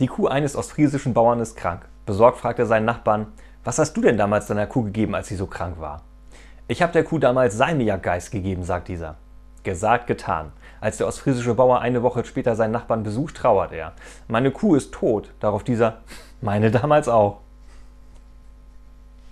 Die Kuh eines ostfriesischen Bauern ist krank. Besorgt fragt er seinen Nachbarn, was hast du denn damals deiner Kuh gegeben, als sie so krank war? Ich habe der Kuh damals Salmiakgeist gegeben, sagt dieser. Gesagt, getan. Als der ostfriesische Bauer eine Woche später seinen Nachbarn besucht, trauert er. Meine Kuh ist tot. Darauf dieser, meine damals auch.